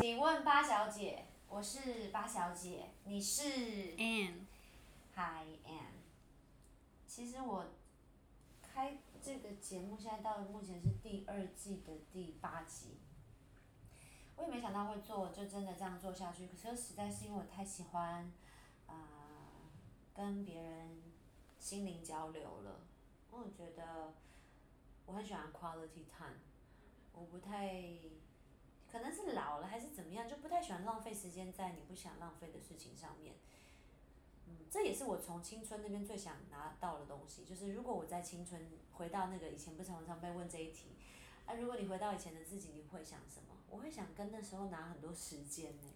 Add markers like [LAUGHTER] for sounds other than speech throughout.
请问八小姐，我是八小姐，你是 And Hi Ann。其实我开这个节目现在到目前是第二季的第八集，我也没想到会做，就真的这样做下去。可是实在是因为我太喜欢，啊、跟别人心灵交流了。我觉得我很喜欢 quality time，我不太，可能是老了还是怎么样，就不太喜欢浪费时间在你不想浪费的事情上面。嗯，这也是我从青春那边最想拿到的东西，就是如果我在青春回到那个以前不是常常被问这一题，啊，如果你回到以前的自己，你会想什么？我会想跟那时候拿很多时间呢、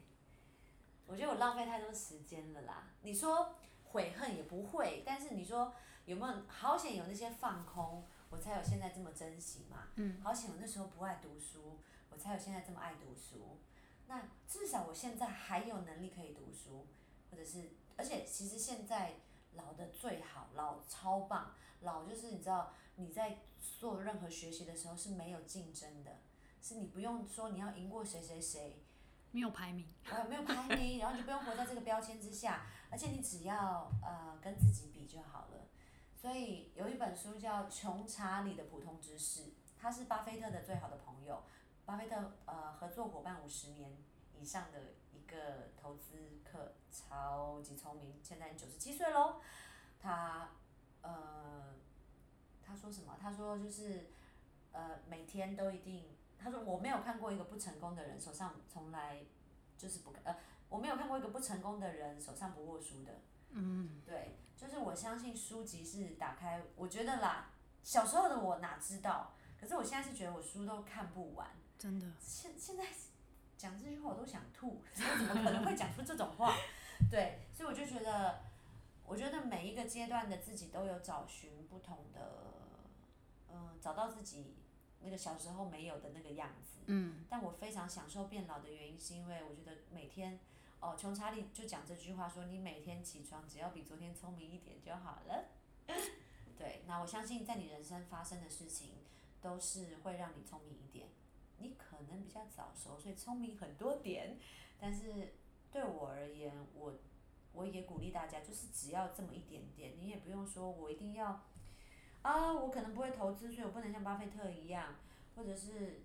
我觉得我浪费太多时间了啦。你说悔恨也不会，但是你说有没有好险有那些放空，我才有现在这么珍惜嘛。嗯。好险我那时候不爱读书，我才有现在这么爱读书。那至少我现在还有能力可以读书，或者是，而且其实现在老的最好，老超棒，老就是你知道你在做任何学习的时候是没有竞争的，是你不用说你要赢过谁谁谁，没有排名，[LAUGHS] 呃，没有排名，然后你就不用活在这个标签之下，而且你只要呃跟自己比就好了。所以有一本书叫《穷查理的普通知识》，他是巴菲特的最好的朋友，巴菲特呃合作伙伴五十年以上的一个投资客，超级聪明，现在九十七岁喽。他呃他说什么？他说就是呃每天都一定，他说我没有看过一个不成功的人手上从来就是不呃，我没有看过一个不成功的人手上不握书的。嗯，对，就是我相信书籍是打开，我觉得啦，小时候的我哪知道，可是我现在是觉得我书都看不完。真的，现现在讲这句话我都想吐，[LAUGHS] 怎么可能会讲出这种话？对，所以我就觉得，我觉得每一个阶段的自己都有找寻不同的，嗯、找到自己那个小时候没有的那个样子。嗯，但我非常享受变老的原因，是因为我觉得每天，哦，穷查理就讲这句话说，你每天起床只要比昨天聪明一点就好了。[LAUGHS] 对，那我相信在你人生发生的事情，都是会让你聪明一点。你可能比较早熟，所以聪明很多点，但是对我而言，我我也鼓励大家，就是只要这么一点点，你也不用说我一定要，啊，我可能不会投资，所以我不能像巴菲特一样，或者是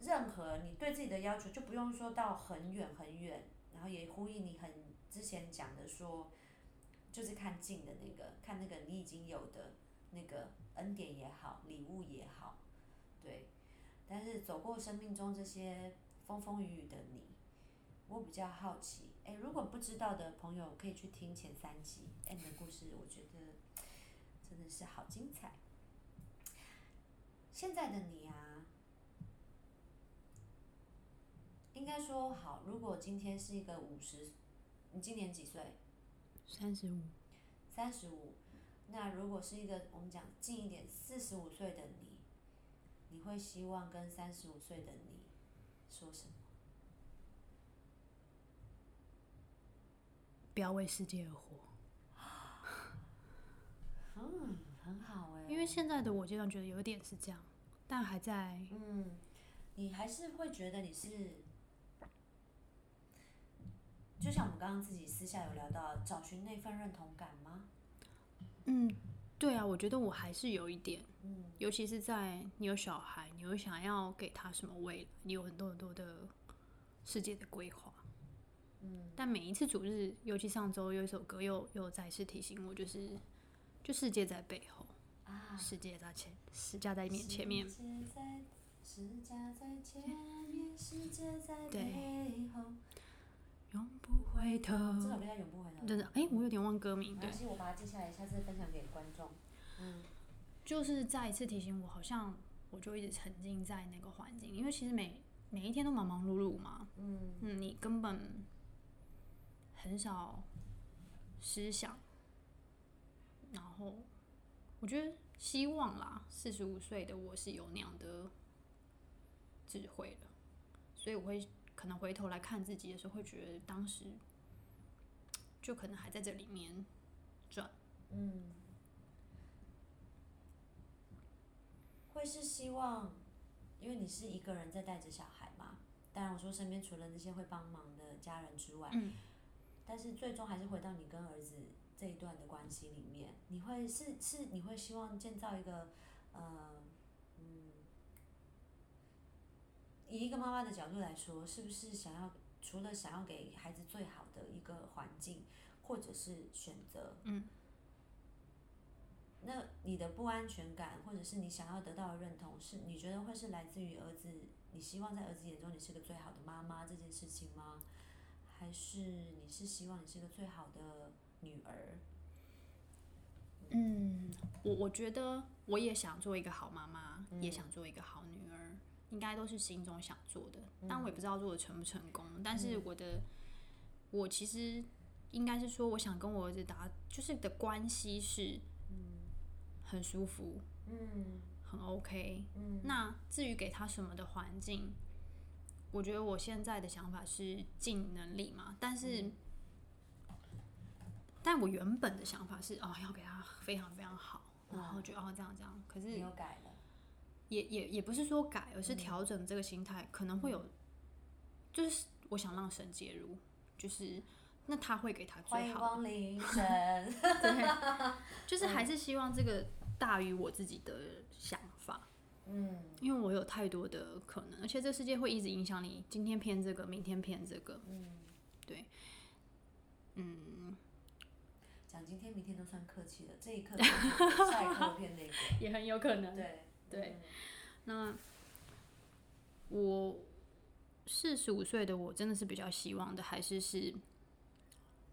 任何你对自己的要求，就不用说到很远很远，然后也呼应你很之前讲的说，就是看近的那个，看那个你已经有的那个恩典也好，礼物也好，对。但是走过生命中这些风风雨雨的你，我比较好奇，哎，如果不知道的朋友可以去听前三集 M 的故事，我觉得真的是好精彩。现在的你啊，应该说好，如果今天是一个五十，你今年几岁？三十五，三十五。那如果是一个我们讲近一点，四十五岁的你，你会希望跟三十五岁的你说什么？不要为世界而活。[LAUGHS] 嗯，很好哎、因为现在的我阶段觉得有点是这样，但还在嗯，你还是会觉得你是，就像我们刚刚自己私下有聊到，找寻那份认同感吗？嗯，对啊，我觉得我还是有一点，嗯尤其是在你有小孩，你有想要给他什么未来，你有很多很多的世界的规划。嗯，但每一次主日，尤其上周有一首歌又又再次提醒我，就是就世界在背后，啊，世界在前，世界在面前面。世界在，前面，世界在对背后。永不回头。这首歌叫《永不回头》。真的，哎、我有点忘歌名。对我把它记下来，下次分享给观众。嗯。就是再一次提醒我，好像我就一直沉浸在那个环境，因为其实每每一天都忙忙碌碌嘛，嗯。嗯，你根本很少思想，然后我觉得希望啦，四十五岁的我是有那样的智慧的，所以我会可能回头来看自己的时候，会觉得当时就可能还在这里面转。嗯，会是希望，因为你是一个人在带着小孩嘛，当然我说身边除了那些会帮忙的家人之外，嗯。但是最终还是回到你跟儿子这一段的关系里面，你会是是你会希望建造一个呃嗯，以一个妈妈的角度来说，是不是想要除了想要给孩子最好的一个环境，或者是选择，嗯，那你的不安全感，或者是你想要得到的认同，是你觉得会是来自于儿子，你希望在儿子眼中你是个最好的妈妈这件事情吗？还是你是希望你是个最好的女儿？嗯，我我觉得我也想做一个好妈妈，嗯也想做一个好女儿，应该都是心中想做的，但我也不知道做的成不成功。但是我的，我其实应该是说，我想跟我儿子达，就是的关系是，很舒服，嗯。很 OK。嗯。那至于给他什么的环境，我觉得我现在的想法是尽能力嘛，但是，但我原本的想法是哦，要给他非常非常好，然后就哦这样这样。可是有改了，也也也不是说改，而是调整这个心态，可能会有，就是我想让神介入，就是那他会给他最好的，光临神。[LAUGHS] 就是还是希望这个大于我自己的想法。嗯因为我有太多的可能，而且这世界会一直影响你，今天偏这个，明天偏这个，嗯，对，嗯，讲今天明天都算客气的，这一刻下一刻偏那个。[LAUGHS] 也很有可能。对对，那我四十五岁的我，真的是比较希望的，还是是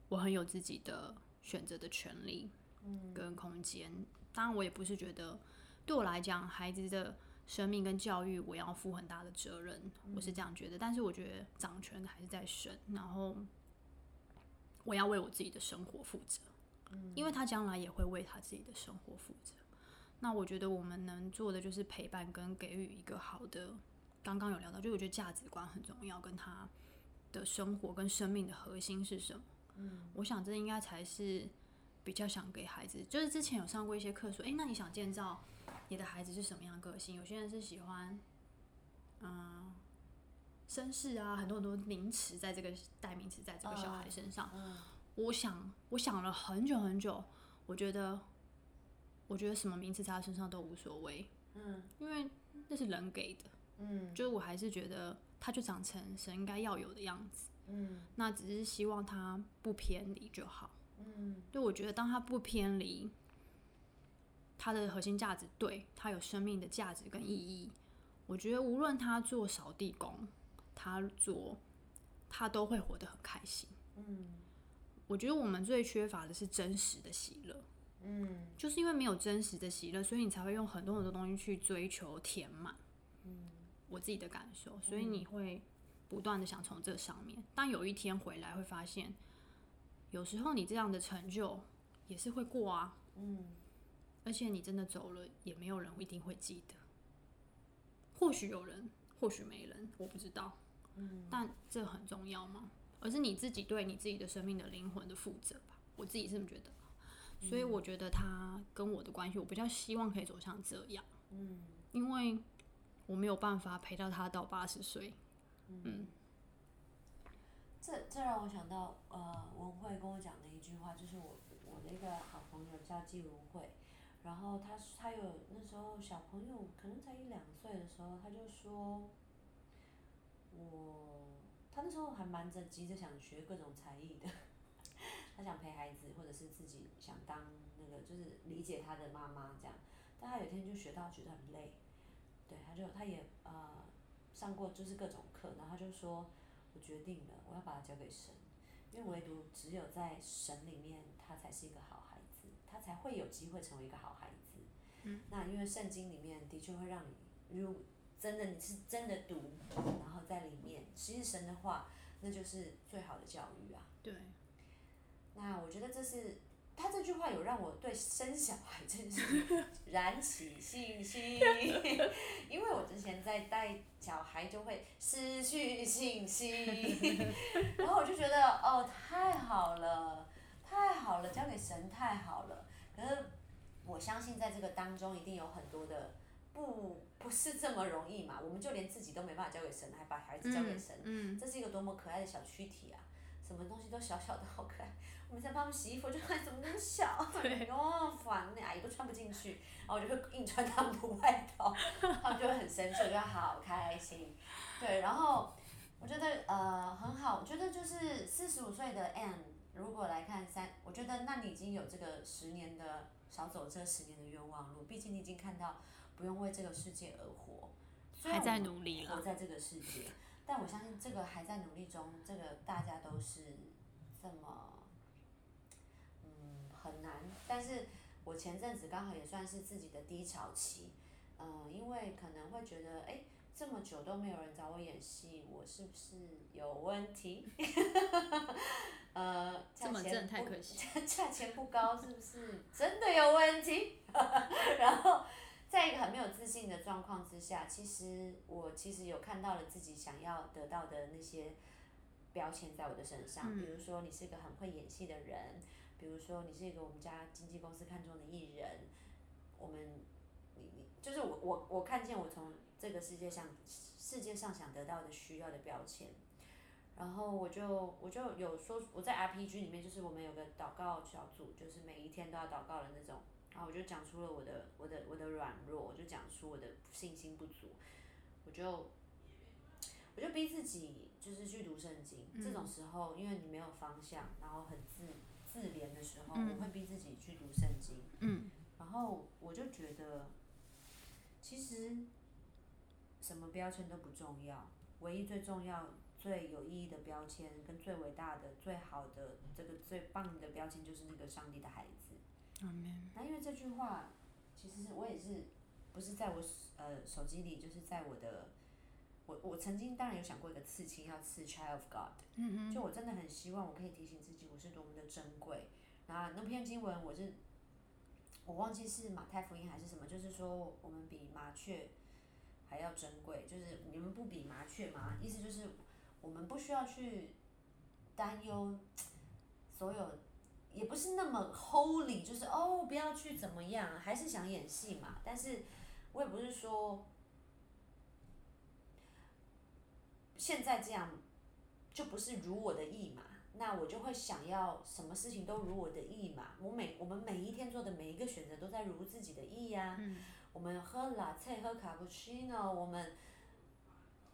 我很有自己的选择的权利，嗯跟空间。当然，我也不是觉得对我来讲，孩子的生命跟教育，我要负很大的责任，我是这样觉得。但是我觉得掌权还是在神，然后我要为我自己的生活负责，因为他将来也会为他自己的生活负责。那我觉得我们能做的就是陪伴跟给予一个好的。刚刚有聊到，就我觉得价值观很重要，跟他的生活跟生命的核心是什么？嗯，我想这应该才是比较想给孩子。就是之前有上过一些课，说，诶，那你想建造你的孩子是什么样的个性？有些人是喜欢，嗯，绅士啊，很多很多名词在这个代名词在这个小孩身上。嗯我想，我想了很久很久，我觉得，我觉得什么名词在他身上都无所谓，嗯因为那是人给的。嗯就是我还是觉得他就长成神应该要有的样子，嗯那只是希望他不偏离就好。嗯对，我觉得当他不偏离，他的核心价值对他有生命的价值跟意义，我觉得无论他做扫地工，他做他都会活得很开心。嗯我觉得我们最缺乏的是真实的喜乐，嗯就是因为没有真实的喜乐，所以你才会用很多很多东西去追求填满。嗯我自己的感受，所以你会不断的想从这上面。当有一天回来，会发现，有时候你这样的成就也是会过啊，嗯而且你真的走了，也没有人一定会记得。或许有人，或许没人，我不知道。嗯但这很重要吗？而是你自己对你自己的生命的灵魂的负责吧。我自己是这么觉得。所以我觉得他跟我的关系，我比较希望可以走向这样，嗯因为我没有办法陪到他到八十岁。嗯这这让我想到，呃，文慧跟我讲的一句话，就是我我的一个好朋友叫季文慧，然后他他有那时候小朋友可能才一两岁的时候，他就说，我他那时候还蛮着急着想学各种才艺的，[LAUGHS] 他想陪孩子，或者是自己想当那个就是理解他的妈妈这样，但他有天就学到觉得很累，对，他就他也呃上过就是各种课，然后他就说。我决定了，我要把它交给神，因为唯独只有在神里面，他才是一个好孩子，他才会有机会成为一个好孩子。嗯。那因为圣经里面的确会让你，如真的你是真的读，然后在里面，其实神的话，那就是最好的教育啊。对，那我觉得这是他这句话有让我对生小孩这件事情燃起信心，因为我之前在带小孩就会失去信心，[LAUGHS] 然后我就觉得哦太好了，太好了，交给神太好了。可是我相信在这个当中一定有很多的不不是这么容易嘛，我们就连自己都没办法交给神，还把孩子交给神，嗯，这是一个多么可爱的小躯体啊！什么东西都小小的，好可爱。我们在帮他们洗衣服，就看怎么那么小，[LAUGHS] 对哦，烦呢，阿姨都穿不进去，然后我就会硬穿他们的外套，他们就会很生气，我觉得好开心。对，然后我觉得呃很好，我觉得就是四十五岁的 M，如果来看三，我觉得那你已经有这个十年的少走这十年的冤枉路，毕竟你已经看到不用为这个世界而活，还在努力了。活在这个世界，但我相信这个还在努力中，这个大家都是这么，嗯，很难。但是我前阵子刚好也算是自己的低潮期，嗯、因为可能会觉得，哎、这么久都没有人找我演戏，我是不是有问题？[LAUGHS] 呃，价这么钱太可惜。价钱不高，是不是真的有问题？[LAUGHS] 然后在一个很没有自信的状况之下，其实我其实有看到了自己想要得到的那些标签在我的身上，比如说你是一个很会演戏的人，比如说你是一个我们家经纪公司看中的艺人，我们你你就是我我我看见我从这个世界上世界上想得到的需要的标签。然后我就我就有说我在 RPG 里面，就是我们有个祷告小组，就是每一天都要祷告的那种。然后我就讲出了我的我的我的软弱，我就讲出我的信心不足，我就我就逼自己就是去读圣经。这种时候，因为你没有方向，然后很自自怜的时候，我会逼自己去读圣经。嗯。然后我就觉得，其实什么标签都不重要，唯一最重要、最有意义的标签，跟最伟大的、最好的这个最棒的标签，就是那个上帝的孩子。那因为这句话，其实是我也是不是在我呃手机里，就是在我的我我曾经当然有想过一个刺青要刺 Child of God，嗯就我真的很希望我可以提醒自己我是多么的珍贵。然后那篇经文我是我忘记是马太福音还是什么，就是说我们比麻雀还要珍贵，就是你们不比麻雀吗？意思就是我们不需要去担忧所有。也不是那么 holy，就是哦，不要去怎么样，还是想演戏嘛。但是我也不是说现在这样就不是如我的意嘛，那我就会想要什么事情都如我的意嘛。我每我们每一天做的每一个选择都在如自己的意呀、我们喝 latte 喝 cappuccino，我们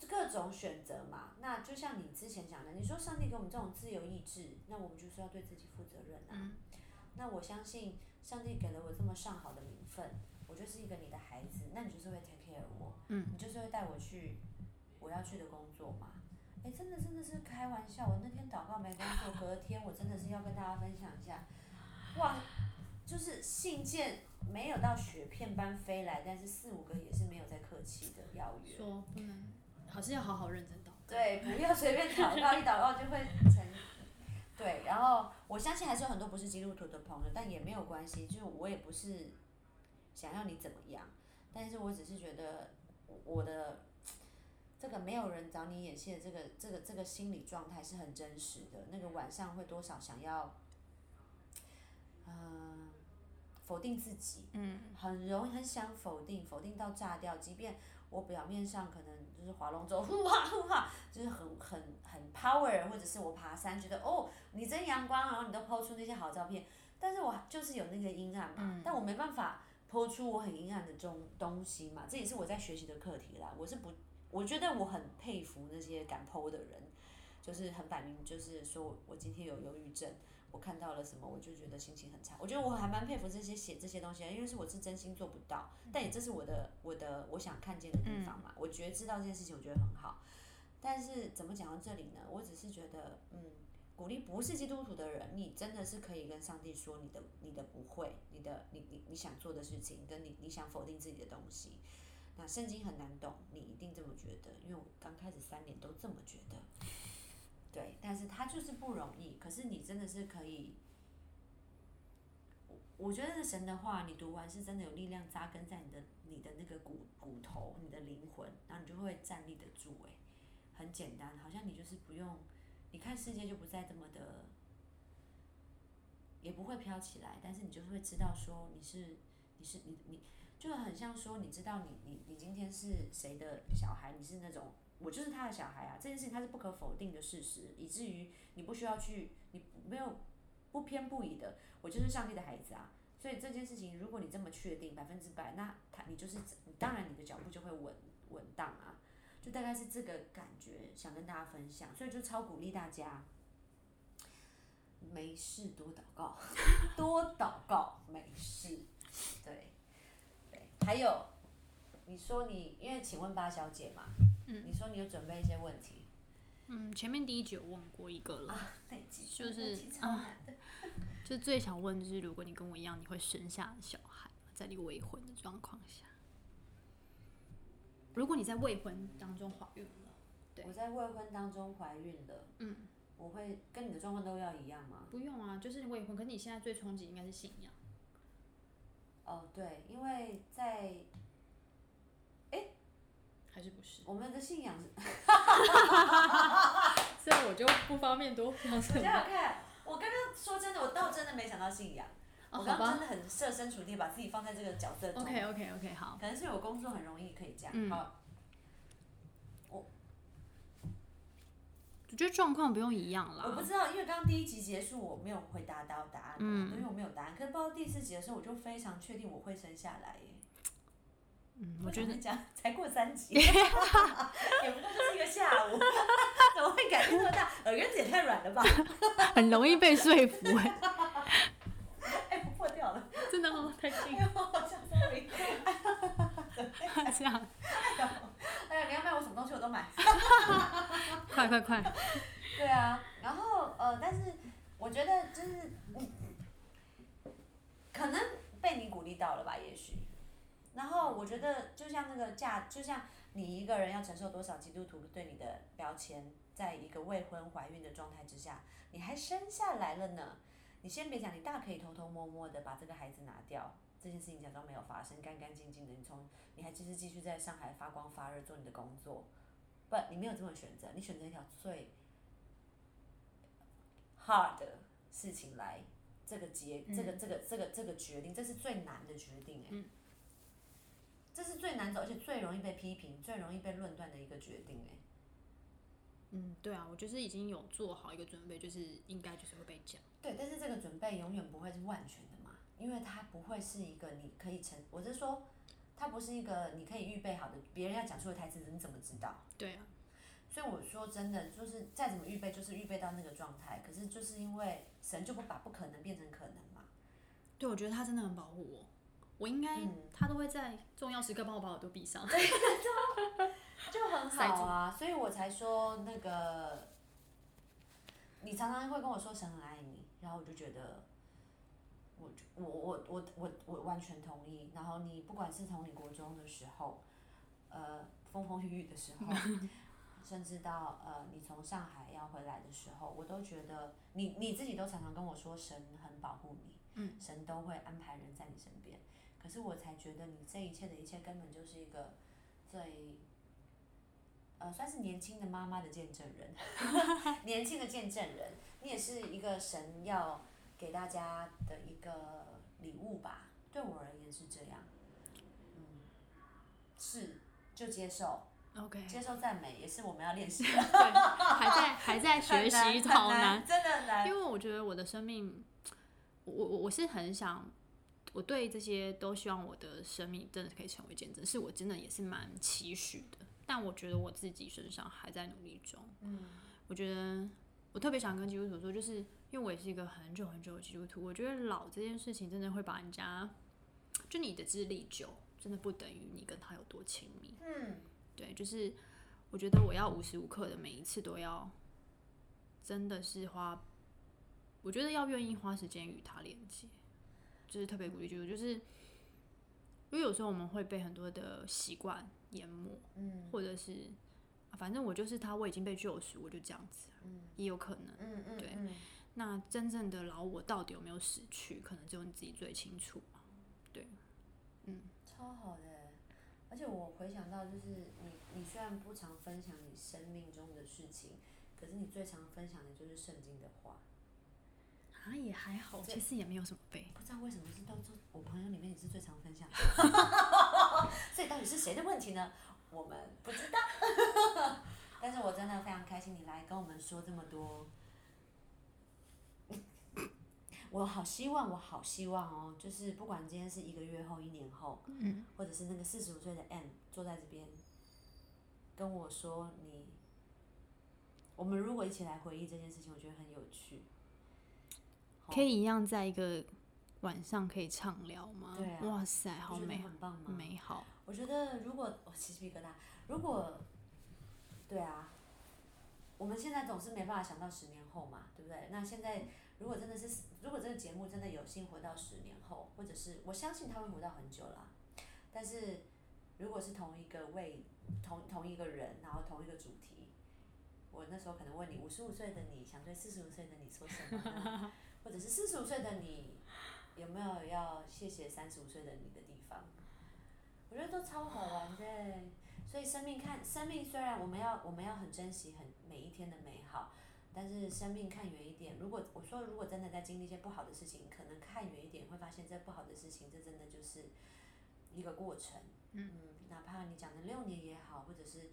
各种选择嘛。那就像你之前讲的，你说上帝给我们这种自由意志，那我们就是要对自己负责任啊。那我相信上帝给了我这么上好的名分，我就是一个你的孩子，那你就是会 take care 我，你就是会带我去我要去的工作嘛。哎，真的真的是开玩笑，我那天祷告没工作，[LAUGHS] 隔天我真的是要跟大家分享一下，哇，就是信件没有到雪片般飞来，但是四五个也是没有在客气的邀约。说不能，还是要好好认真祷告。对，不要随便祷告，一祷告就会成。对，然后我相信还是有很多不是基督徒的朋友，但也没有关系，就是我也不是想要你怎么样，但是我只是觉得我的这个没有人找你演戏的这个这个这个心理状态是很真实的。那个晚上会多少想要，嗯、否定自己，嗯，很容易很想否定，否定到炸掉。即便我表面上可能就是划龙舟，呼哈呼哈，就是很很很 power，或者是我爬山觉得哦你真阳光，然后你都抛出那些好照片，但是我就是有那个阴暗嘛，但我没办法抛出我很阴暗的中东西嘛，这也是我在学习的课题啦。我是不，我觉得我很佩服那些敢剖的人，就是很摆明就是说我今天有忧郁症。我看到了什么，我就觉得心情很差。我觉得我还蛮佩服这些写这些东西的，因为是我是真心做不到，但也这是我的我的我想看见的地方嘛。我觉得知道这件事情，我觉得很好。但是怎么讲到这里呢？我只是觉得，嗯，鼓励不是基督徒的人，你真的是可以跟上帝说你的你的不会，你的你你你想做的事情，跟你你想否定自己的东西。那圣经很难懂，你一定这么觉得，因为我刚开始三年都这么觉得。对，但是它就是不容易。可是你真的是可以，我我觉得神的话，你读完是真的有力量扎根在你的你的那个骨骨头、你的灵魂，然后你就会站立得住。诶，很简单，好像你就是不用，你看世界就不再这么的，也不会飘起来，但是你就是会知道说你是你是你你就很像说，你知道你你你今天是谁的小孩，你是那种我就是他的小孩啊，这件事情它是不可否定的事实，以至于你不需要去，你没有不偏不倚的，我就是上帝的孩子啊。所以这件事情，如果你这么确定百分之百，那他你就是当然你的脚步就会稳稳当啊，就大概是这个感觉，想跟大家分享，所以就超鼓励大家。没事，多祷告，[LAUGHS] 多祷告，没事。对，还有，你说你，因为请问八小姐嘛，嗯，你说你有准备一些问题，嗯，前面第一集有问过一个了，就是啊，就最想问就是，如果你跟我一样，你会生下小孩，在你未婚的状况下，如果你在未婚当中怀孕了，对，我在未婚当中怀孕了，嗯。我会跟你的状况都要一样吗？不用啊，就是未婚，可是你现在最冲击应该是信仰。哦，对，因为在，哎，还是不是？我们的信仰是，这样我就不方便多。我想想看，我刚刚说真的，我倒真的没想到信仰。我刚刚真的很设身处地把自己放在这个角色中。OK OK OK，好。可能是我工作很容易可以这样。嗯。好。我觉得状况不用一样啦。我不知道，因为刚刚第一集结束，我没有回答到答案，嗯因为我没有答案。可是到第四集的时候，我就非常确定我会生下来耶。嗯，我觉得讲才过三集，[LAUGHS] 也不过就是一个下午，[LAUGHS] 怎么会改变这么大？耳根子也太软了吧？[LAUGHS] 很容易被说服哎。哎，破掉了，真的哦，太近。这样。你要卖我什么东西，我都买。[LAUGHS] 快快快！对啊，然后呃，但是我觉得就是，可能被你鼓励到了吧，也许。然后我觉得，就像那个价，就像你一个人要承受多少基督徒对你的标签，在一个未婚怀孕的状态之下，你还生下来了呢。你先别讲，你大可以偷偷摸摸的把这个孩子拿掉，这件事情假装没有发生，干干净净的。你从你还继续继续在上海发光发热做你的工作。不，你没有这么选择，你选择一条最 hard 的事情来，这个结，这个这个这个这个决定，这是最难的决定哎，这是最难走，而且最容易被批评、最容易被论断的一个决定哎。嗯，对啊，我就是已经有做好一个准备，就是应该就是会被讲。对，但是这个准备永远不会是万全的嘛，因为它不会是一个你可以成，我是说。它不是一个你可以预备好的，别人要讲出的台词，你怎么知道？对啊。所以我说真的，就是再怎么预备，就是预备到那个状态。可是就是因为神就不把不可能变成可能嘛。对，我觉得他真的很保护我。我应该，他都会在重要时刻帮我把耳朵闭上。对，就很好啊。所以我才说那个，你常常会跟我说神很爱你，然后我就觉得。我我我我我我完全同意。然后你不管是从你国中的时候，呃，风风雨雨的时候，[LAUGHS] 甚至到呃你从上海要回来的时候，我都觉得你你自己都常常跟我说神很保护你，嗯，神都会安排人在你身边。可是我才觉得你这一切的一切根本就是一个最，呃，算是年轻的妈妈的见证人，[LAUGHS] 年轻的见证人，你也是一个神要。给大家的一个礼物吧，对我而言是这样，嗯，是就接受，OK，接受赞美也是我们要练习。的，[LAUGHS] 对，还在还在学习，好难，真的难，因为我觉得我的生命，我我我是很想，我对这些都希望我的生命真的可以成为见证，是我真的也是蛮期许的，但我觉得我自己身上还在努力中，嗯，我觉得我特别想跟基督徒说，就是。因为我也是一个很久很久的基督徒，我觉得老这件事情真的会把人家，就你的资历久，真的不等于你跟他有多亲密。嗯，对，就是我觉得我要无时无刻的每一次都要，真的是花，我觉得要愿意花时间与他连接，就是特别鼓励基督就是因为有时候我们会被很多的习惯淹没，嗯，或者是反正我就是他，我已经被救赎，我就这样子，嗯，也有可能，嗯嗯，对。那真正的老我到底有没有死去？可能只有你自己最清楚对，嗯，超好的，而且我回想到，就是你，你虽然不常分享你生命中的事情，可是你最常分享的就是圣经的话。啊，也还好，其实也没有什么背。不知道为什么是到这我朋友里面你是最常分享的。[LAUGHS] 是谁的问题呢？我们不知道。但是我真的非常开心你来跟我们说这么多。[LAUGHS] 我好希望，我好希望哦，就是不管今天是一个月后、一年后，嗯，或者是那个四十五岁的 M 坐在这边跟我说你，我们如果一起来回忆这件事情，我觉得很有趣。可以一样在一个晚上可以畅聊吗？对啊哇塞，好美，很棒吗？美好。我觉得如果我起鸡皮疙瘩，如果，对啊，我们现在总是没办法想到十年后嘛，对不对？那现在如果真的是，如果这个节目真的有幸活到十年后，或者是我相信他会活到很久啦，但是如果是同一个位同同一个人，然后同一个主题，我那时候可能问你，五十五岁的你想对四十五岁的你说什么？或者是四十五岁的你有没有要谢谢三十五岁的你的地方？我觉得都超好玩的，所以生命看生命虽然我们要我们要很珍惜很每一天的美好，但是生命看远一点。如果我说如果真的在经历一些不好的事情，可能看远一点会发现这不好的事情，这真的就是一个过程。嗯哪怕你讲的六年也好，或者是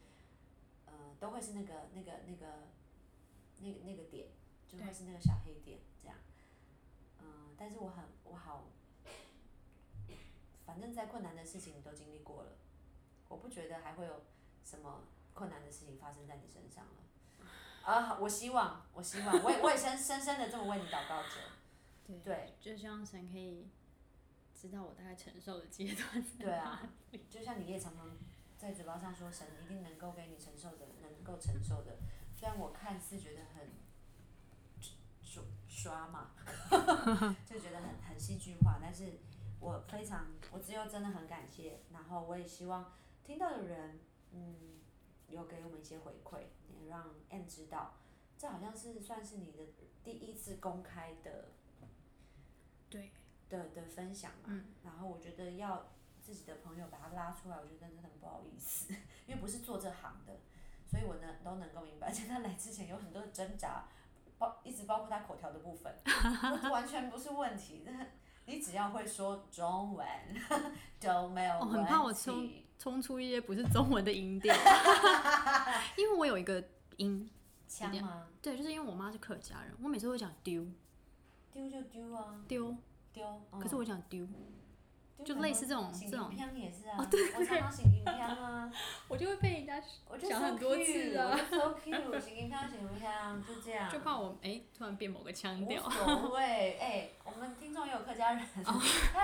呃都会是那个那个那个那个那个点，就会是那个小黑点这样。嗯，但是我很我好。反正再困难的事情你都经历过了，我不觉得还会有什么困难的事情发生在你身上了。啊，我希望，我希望，我也我也深深深的这么为你祷告着。[LAUGHS] 对，对，就希望神可以知道我大概承受的阶段。对啊，[LAUGHS] 就像你也常常在嘴巴上说，神一定能够给你承受的，能够承受的。虽然我看似觉得很刷刷嘛，[LAUGHS] 就觉得很很戏剧化，但是我非常，我只有真的很感谢，然后我也希望听到的人，嗯，有给我们一些回馈，也让 N 知道，这好像是算是你的第一次公开的对，的的分享嘛，嗯然后我觉得要自己的朋友把他拉出来，我觉得真的很不好意思，[LAUGHS] 因为不是做这行的，所以我能都能够明白，而且他来之前有很多的挣扎，包一直包括他口条的部分，[LAUGHS] 这完全不是问题，[LAUGHS] 你只要会说中文都没有哦，问题。很怕我冲冲出一些不是中文的音调，[LAUGHS] 因为我有一个音，腔吗？对，就是因为我妈是客家人，我每次会讲丢。丢就丢啊，丢，丢。嗯可是我讲丢，丢就类似这种这种平香也是啊，哦对我常常醒平香啊。[LAUGHS] 我就会被人家我就讲很多次我就 so cute，行金飘行不香，就这样。就怕我哎、突然变某个腔调无调，所谓，哎、我们听众也有客家人，[LAUGHS] 他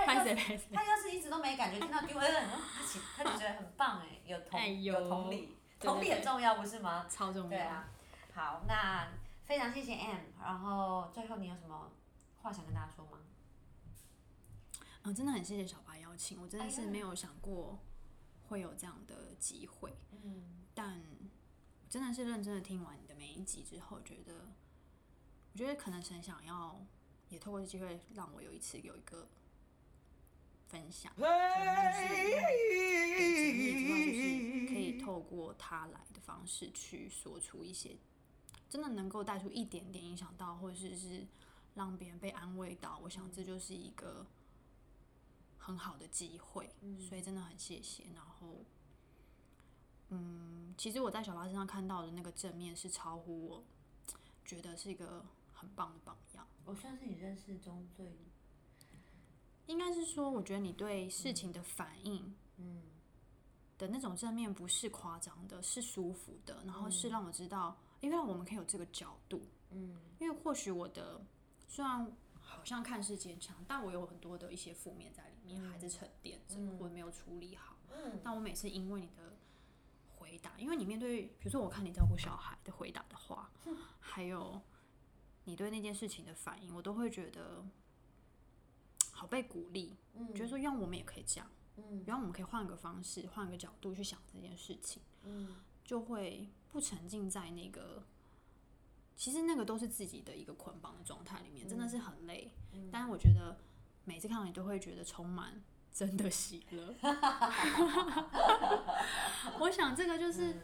拍要是他要是一直都没感觉，听到丢，呃他起他就觉得很棒哎，有同、哎有同理，同理很重要不是吗？超重要。对啊，好，那非常谢谢 M，然后最后你有什么话想跟大家说吗？嗯，真的很谢谢小白邀请，我真的是没有想过会有这样的机会，嗯，但我真的是认真的听完你的每一集之后，觉得，我觉得可能很想要也透过这机会让我有一次有一个分享，就是给经历之外，就是可以透过他来的方式去说出一些真的能够带出一点点影响到，或者是是让别人被安慰到，我想这就是一个很好的机会，所以真的很谢谢。然后，嗯，其实我在小八身上看到的那个正面是超乎我觉得是一个很棒的榜样。我算是你认识中最，应该是说，我觉得你对事情的反应，嗯的那种正面不是夸张的，是舒服的，然后是让我知道，因为我们可以有这个角度，嗯因为或许我的虽然好像看似坚强，但我有很多的一些负面在里面，还是沉淀着，嗯或者没有处理好。嗯但我每次因为你的回答，因为你面对，比如说我看你照顾小孩的回答的话，还有你对那件事情的反应，我都会觉得好被鼓励，嗯觉得说，让我们也可以这样。嗯然后我们可以换个方式，换个角度去想这件事情，嗯就会不沉浸在那个，其实那个都是自己的一个捆绑的状态里面，真的是很累。嗯但是我觉得每次看到你都会觉得充满 [LAUGHS] 真的喜乐。我想这个就是，嗯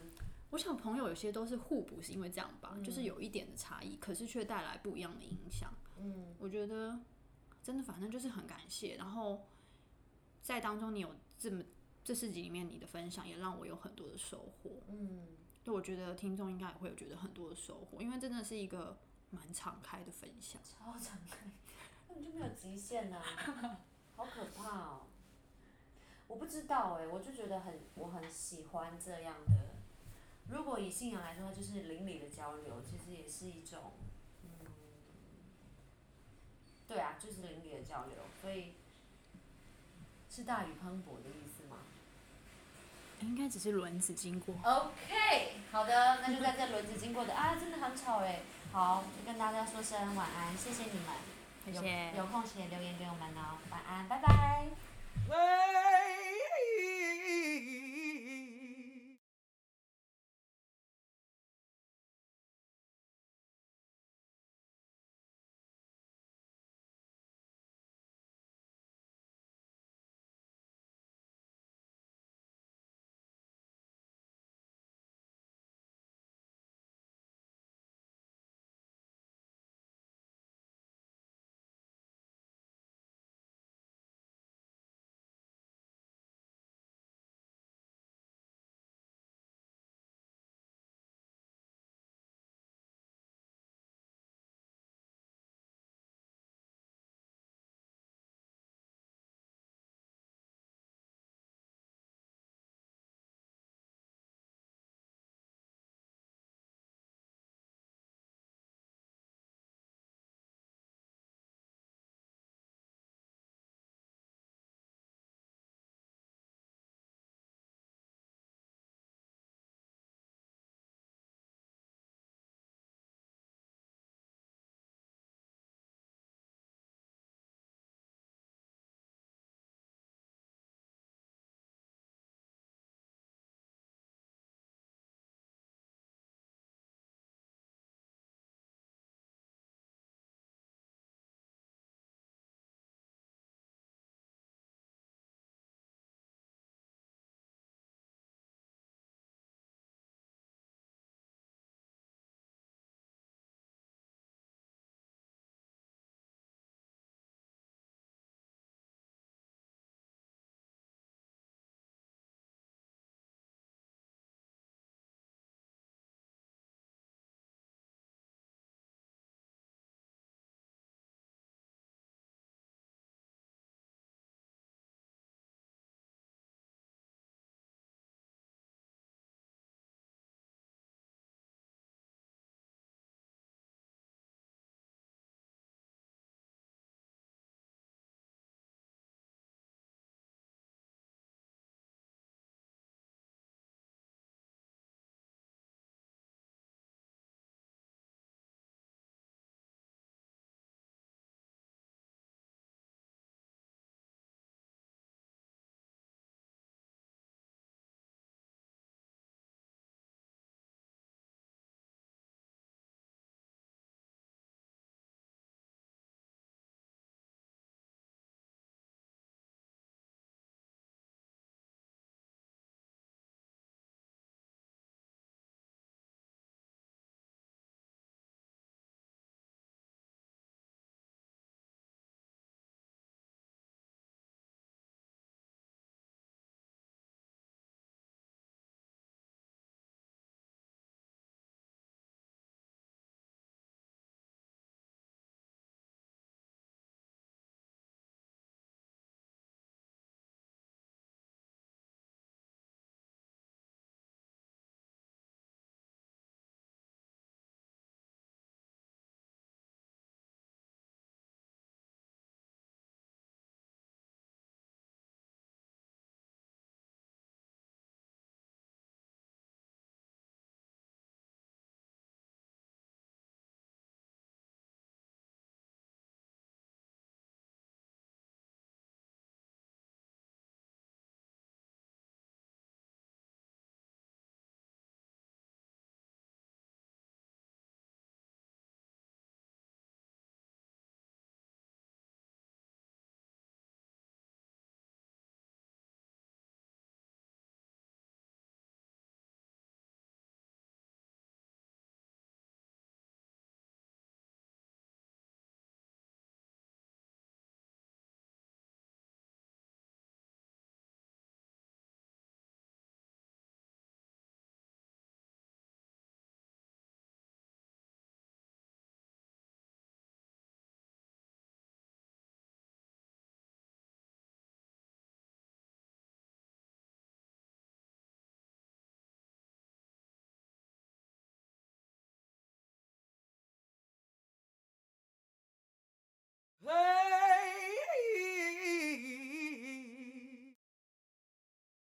我想朋友有些都是互补，是因为这样吧，嗯就是有一点的差异，可是却带来不一样的影响。嗯我觉得真的反正就是很感谢，然后在当中你有这么这四集里面你的分享也让我有很多的收获。嗯，就我觉得听众应该也会有觉得很多的收获，因为真的是一个蛮敞开的分享。超敞开，根本就没有极限呐、好可怕哦！我不知道哎、我就觉得很，我很喜欢这样的。如果以信仰来说，就是邻里的交流，其实也是一种，嗯，对啊，就是邻里的交流，所以是大雨磅礴的意思吗应该只是轮子经过。？OK，好的，那就在这轮子经过的啊，真的很吵哎。好，就跟大家说声晚安，谢谢你们。谢谢。有空请留言给我们哦，晚安，拜拜。喂。